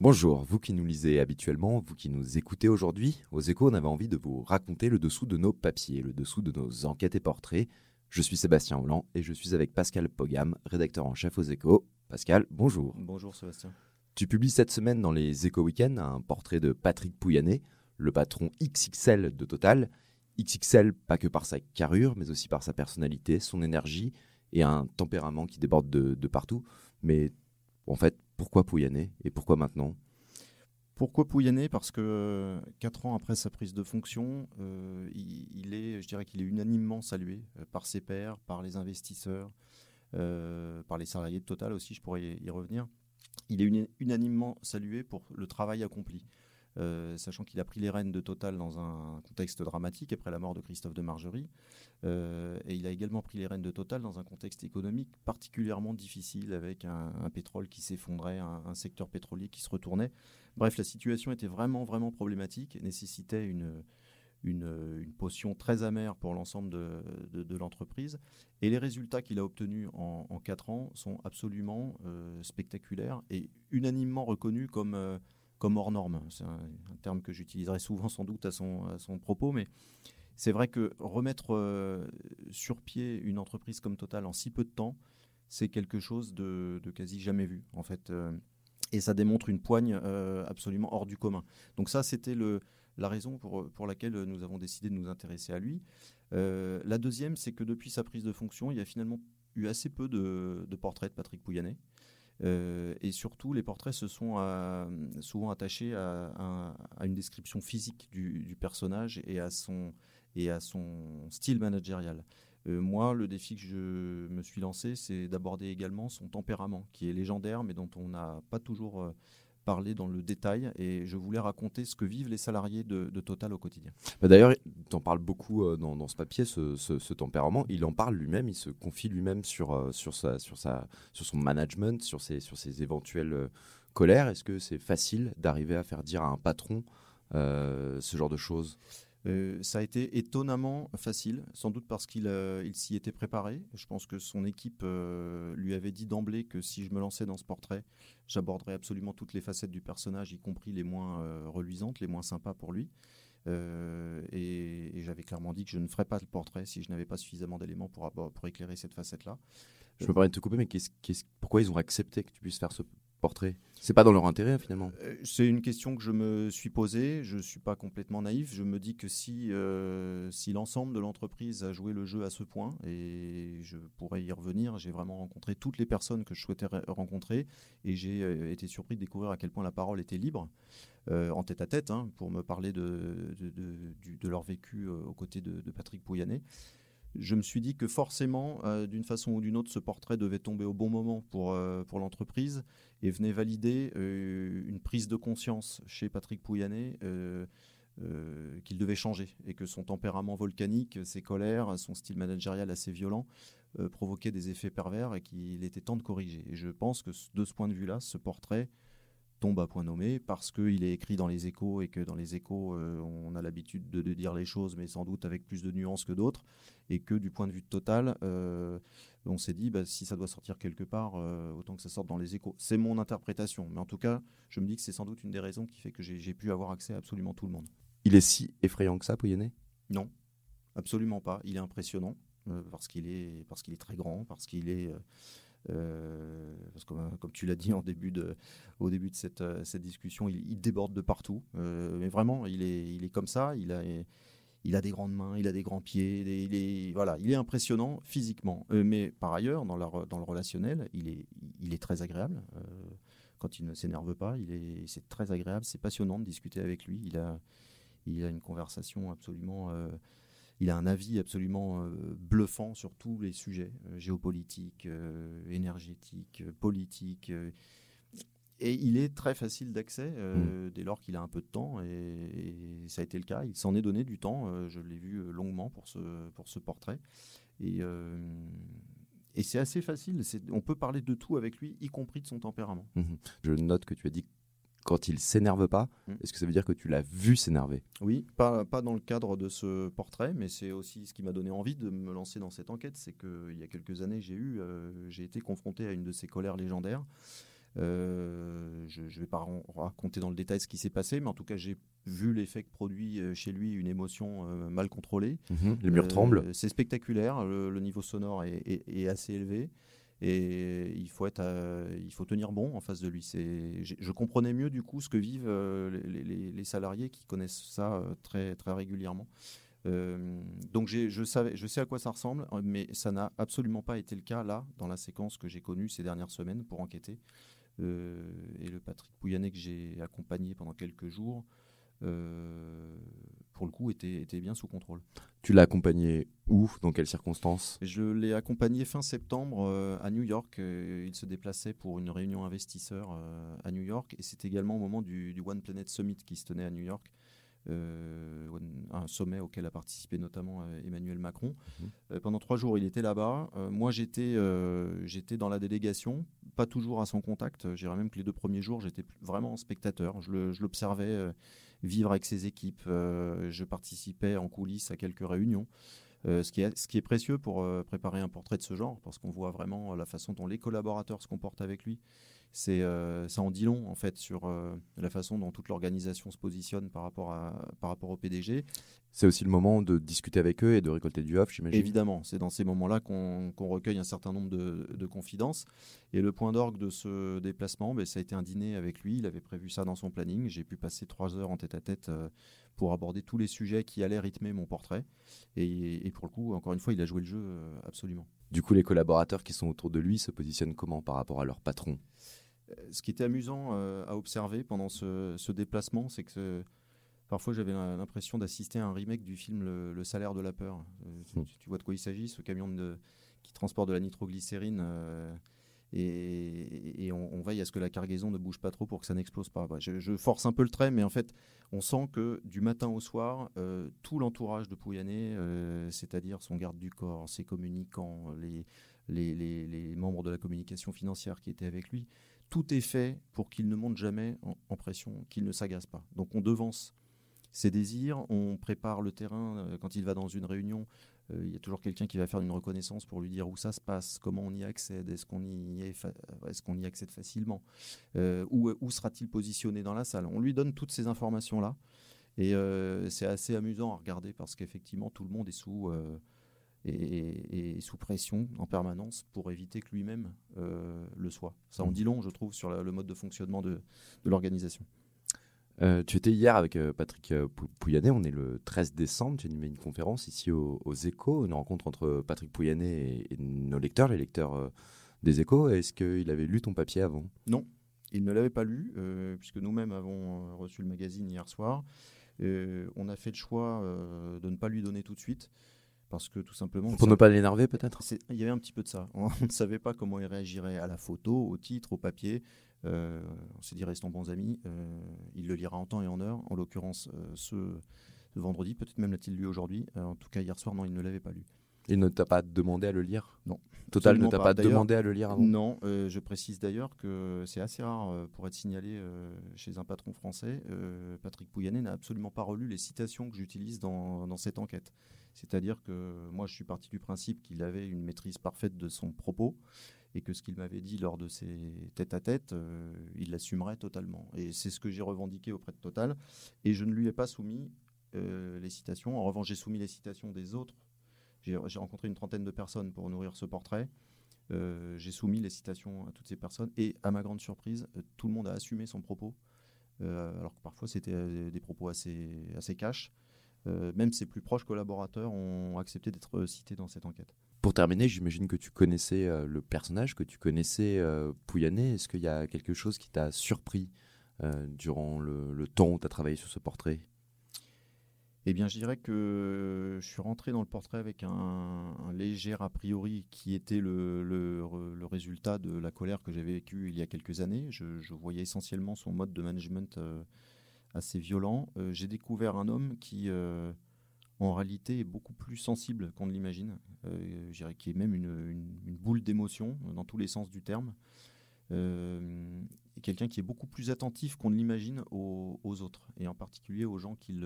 Bonjour, vous qui nous lisez habituellement, vous qui nous écoutez aujourd'hui, aux échos, on avait envie de vous raconter le dessous de nos papiers, le dessous de nos enquêtes et portraits. Je suis Sébastien Holland et je suis avec Pascal Pogam, rédacteur en chef aux échos. Pascal, bonjour. Bonjour Sébastien. Tu publies cette semaine dans les échos week un portrait de Patrick Pouyanné, le patron XXL de Total. XXL pas que par sa carrure, mais aussi par sa personnalité, son énergie et un tempérament qui déborde de, de partout. Mais en fait, pourquoi Pouyanné et pourquoi maintenant? Pourquoi Pouyanné? Parce que euh, quatre ans après sa prise de fonction, euh, il, est, je dirais qu'il est unanimement salué euh, par ses pairs, par les investisseurs, par les salariés de Total aussi, je pourrais y, revenir. Il est unanimement salué pour le travail accompli. Euh, sachant qu'il a pris les rênes de Total dans un contexte dramatique après la mort de Christophe de Margerie. Euh, et il a également pris les rênes de Total dans un contexte économique particulièrement difficile avec un, pétrole qui s'effondrait, un, secteur pétrolier qui se retournait. Bref, la situation était vraiment, vraiment problématique et nécessitait une, une, potion très amère pour l'ensemble de, l'entreprise. Et les résultats qu'il a obtenus en, 4 ans sont absolument euh, spectaculaires et unanimement reconnus comme comme hors norme. C'est un, terme que j'utiliserai souvent sans doute à son, son propos, mais c'est vrai que remettre euh, sur pied une entreprise comme Total en si peu de temps, c'est quelque chose de, quasi jamais vu en fait. Euh, et ça démontre une poigne euh, absolument hors du commun. Donc ça, c'était la raison pour, pour laquelle nous avons décidé de nous intéresser à lui. la deuxième, c'est que depuis sa prise de fonction, il y a finalement eu assez peu de, de portraits de Patrick Pouyanné. Euh, et surtout, les portraits se sont euh, souvent attachés à, une description physique du, personnage et à son, style managérial. Euh, moi, le défi que je me suis lancé, c'est d'aborder également son tempérament, qui est légendaire, mais dont on n'a pas toujours parler dans le détail et je voulais raconter ce que vivent les salariés de, Total au quotidien. Bah, d'ailleurs, tu en parles beaucoup euh, dans, ce papier, ce, tempérament. Il en parle lui-même, il se confie lui-même sur, euh, sur, sa, sur, sa, sur son management, sur ses, sur ses éventuelles euh, colères. Est-ce que c'est facile d'arriver à faire dire à un patron ce genre de choses? Euh, ça a été étonnamment facile, sans doute parce qu'il euh, s'y était préparé. Je pense que son équipe euh, lui avait dit d'emblée que si je me lançais dans ce portrait, j'aborderais absolument toutes les facettes du personnage, y compris les moins reluisantes, les moins sympas pour lui. et, j'avais clairement dit que je ne ferais pas le portrait si je n'avais pas suffisamment d'éléments pour, pour éclairer cette facette-là. Je me permets de te couper, mais pourquoi ils ont accepté que tu puisses faire ce portrait C'est pas dans leur intérêt finalement euh, C'est une question que je me suis posée. Je suis pas complètement naïf. Je me dis que si, euh, si l'ensemble de l'entreprise a joué le jeu à ce point, et je pourrais y revenir, j'ai vraiment rencontré toutes les personnes que je souhaitais rencontrer et j'ai euh, été surpris de découvrir à quel point la parole était libre. en tête à tête, hein, pour me parler de, de, leur vécu aux côtés de, Patrick Pouyanné je me suis dit que forcément, euh, d'une façon ou d'une autre, ce portrait devait tomber au bon moment pour, euh, pour l'entreprise et venait valider euh, une prise de conscience chez Patrick Pouyanné qu'il devait changer et que son tempérament volcanique, ses colères, son style managérial assez violent provoquaient des effets pervers et qu'il était temps de corriger. Et je pense que de ce point de vue-là, ce portrait tombe à point nommé parce qu'il est écrit dans les échos et que dans les échos, euh, on a l'habitude de, dire les choses, mais sans doute avec plus de nuances que d'autres, et que du point de vue total, euh, on s'est dit, bah, si ça doit sortir quelque part, euh, autant que ça sorte dans les échos. C'est mon interprétation, mais en tout cas, je me dis que c'est sans doute une des raisons qui fait que j'ai pu avoir accès à absolument tout le monde. Il est si effrayant que ça, Pouyanné? Non, absolument pas. Il est impressionnant parce qu'il est, parce qu'il est très grand, parce qu'il est euh, parce que, euh, comme tu l'as dit au début de cette, euh, discussion, il, déborde de partout. mais vraiment, il est, comme ça. Il a, des grandes mains, il a des grands pieds. Il est, voilà, il est impressionnant physiquement. mais par ailleurs, dans, le relationnel, il est, très agréable. quand il ne s'énerve pas, c'est très agréable. C'est passionnant de discuter avec lui. Il a une conversation absolument il a un avis absolument euh, bluffant sur tous les sujets euh, géopolitiques, euh, énergétiques, politiques. et il est très facile d'accès mm. dès lors qu'il a un peu de temps, et, ça a été le cas. Il s'en est donné du temps. je l'ai vu longuement pour ce, pour ce portrait. Et, et c'est assez facile. On peut parler de tout avec lui, y compris de son tempérament. Mm-hmm. Je note que tu as dit quand il s'énerve pas, mm. est-ce que ça veut dire que tu l'as vu s'énerver? Oui, pas, pas dans le cadre de ce portrait, mais c'est aussi ce qui m'a donné envie de me lancer dans cette enquête. C'est qu'il y a quelques années, j'ai eu, euh, j'ai été confronté à une de ces colères légendaires. Euh, je ne vais pas raconter dans le détail ce qui s'est passé, mais en tout cas, j'ai vu l'effet que produit euh, chez lui une émotion euh, mal contrôlée. Mhm, les murs tremblent. C'est spectaculaire, le, niveau sonore est, assez élevé. Et il faut, être, il faut tenir bon en face de lui. Je comprenais mieux du coup ce que vivent les, les, salariés qui connaissent ça très, très régulièrement. donc je, savais, je sais à quoi ça ressemble, mais ça n'a absolument pas été le cas là, dans la séquence que j'ai connue ces dernières semaines pour enquêter. Euh, et le Patrick Pouyanné que j'ai accompagné pendant quelques jours, euh, pour le coup, était, était, bien sous contrôle. Tu l'as accompagné où Dans quelles circonstances? Je l'ai accompagné fin septembre euh, à New York. il se déplaçait pour une réunion investisseur à New York. Et c'est également au moment du, du, One Planet Summit qui se tenait à New York. Euh, un sommet auquel a participé notamment euh, Emmanuel Macron. Mhm. Euh, pendant trois jours, il était là-bas. moi, j'étais j'étais dans la délégation, pas toujours à son contact. J'irais même que les deux premiers jours, j'étais vraiment spectateur. Je l'observais vivre avec ses équipes. je participais en coulisses à quelques réunions. Ce, qui est, ce qui est précieux pour préparer un portrait de ce genre, parce qu'on voit vraiment la façon dont les collaborateurs se comportent avec lui c'est euh, ça en dit long en fait sur euh, la façon dont toute l'organisation se positionne par rapport à par rapport au PDG. C'est aussi le moment de discuter avec eux et de récolter du off, j'imagine. Évidemment, c'est dans ces moments-là qu'on recueille un certain nombre de, confidences. Et le point d'orgue de ce déplacement, ben, ça a été un dîner avec lui. Il avait prévu ça dans son planning. J'ai pu passer trois heures en tête-à-tête euh, pour aborder tous les sujets qui allaient rythmer mon portrait. Et, et, pour le coup, encore une fois, il a joué le jeu absolument. Du coup, les collaborateurs qui sont autour de lui se positionnent comment par rapport à leur patron? Euh, ce qui était amusant euh, à observer pendant ce, déplacement, c'est que parfois j'avais l'impression d'assister à un remake du film Le, salaire de la peur. Euh, hmm. tu, vois de quoi il s'agit, ce camion de, qui transporte de la nitroglycérine. Et, on, veille à ce que la cargaison ne bouge pas trop pour que ça n'explose pas. je, force un peu le trait, mais en fait, on sent que du matin au soir, tout l'entourage de Pouyanné, c'est-à-dire son garde du corps, ses communicants, les, membres de la communication financière qui étaient avec lui, tout est fait pour qu'il ne monte jamais en, pression, qu'il ne s'agace pas. Donc on devance ses désirs, on prépare le terrain. Euh, quand il va dans une réunion, euh, il y a toujours quelqu'un qui va faire une reconnaissance pour lui dire où ça se passe, comment on y accède, est-ce qu'on y, est y accède facilement, euh, où, où sera-t-il positionné dans la salle? On lui donne toutes ces informations-là. Et c'est assez amusant à regarder parce qu'effectivement, tout le monde est sous sous pression en permanence pour éviter que lui-même euh, le soit. Ça en mmh. dit long, je trouve, sur le mode de fonctionnement de, l'organisation. Euh, tu étais hier avec euh, Patrick Pouyanné, on est le 13 décembre, tu as animé une conférence ici aux, Échos, une rencontre entre Patrick Pouyanné et, nos lecteurs, les lecteurs des Échos. Est-ce qu'il avait lu ton papier avant? Non, il ne l'avait pas lu, puisque nous-mêmes avons reçu le magazine hier soir. on a fait le choix de ne pas lui donner tout de suite parce que tout simplement. Pour ne pas l'énerver peut-être Il y avait un petit peu de ça. On ne savait pas comment il réagirait à la photo, au titre, au papier. Euh, on s'est dit restons bons amis. Euh, il le lira en temps et en heure. En l'occurrence, euh, ce, vendredi, peut-être même l'a-t-il lu aujourd'hui. en tout cas, hier soir, non, il ne l'avait pas lu. Il ne t'a pas demandé à le lire Non. Total ne t'a pas, demandé à le lire avant Non, je précise d'ailleurs que c'est assez rare pour être signalé chez un patron français. Patrick Pouyanné n'a absolument pas relu les citations que j'utilise dans, dans, cette enquête. C'est-à-dire que moi, je suis parti du principe qu'il avait une maîtrise parfaite de son propos et que ce qu'il m'avait dit lors de ses tête-à-tête, euh, il l'assumerait totalement. Et c'est ce que j'ai revendiqué auprès de Total. Et je ne lui ai pas soumis euh, les citations. En revanche, j'ai soumis les citations des autres. J'ai rencontré une trentaine de personnes pour nourrir ce portrait. Euh, j'ai soumis les citations à toutes ces personnes. Et à ma grande surprise, tout le monde a assumé son propos. alors que parfois, c'était des propos assez, assez cash. Euh, même ses plus proches collaborateurs ont accepté d'être cités dans cette enquête. Pour terminer, j'imagine que tu connaissais euh, le personnage, que tu connaissais euh, Pouyanné. Est-ce qu'il y a quelque chose qui t'a surpris durant le, temps où tu as travaillé sur ce portrait? Eh bien, je dirais que je suis rentré dans le portrait avec un, léger a priori qui était le, résultat de la colère que j'avais vécue il y a quelques années. Je, voyais essentiellement son mode de management assez violent. Euh, j'ai découvert un homme qui, euh, en réalité, est beaucoup plus sensible qu'on ne l'imagine. Euh, je dirais qu'il est même une, boule d'émotion dans tous les sens du terme. et quelqu'un qui est beaucoup plus attentif qu'on ne l'imagine aux, autres, et en particulier aux gens qui,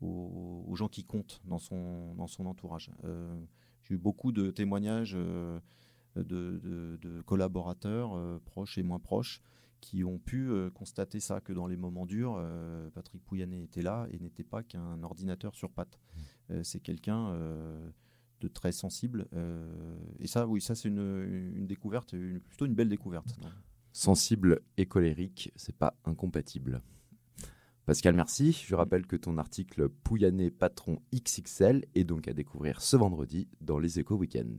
aux, gens qui comptent dans son, dans son entourage. J'ai eu beaucoup de témoignages de, collaborateurs proches et moins proches qui ont pu constater ça, que dans les moments durs, Patrick Pouyanné était là et n'était pas qu'un ordinateur sur pattes. Mmh. c'est quelqu'un de très sensible. et ça, oui, ça c'est une, découverte, plutôt une belle découverte. Sensible et colérique, c'est pas incompatible. Pascal, merci. Je rappelle que ton article Pouyanné Patron XXL est donc à découvrir ce vendredi dans les Échos Weekend.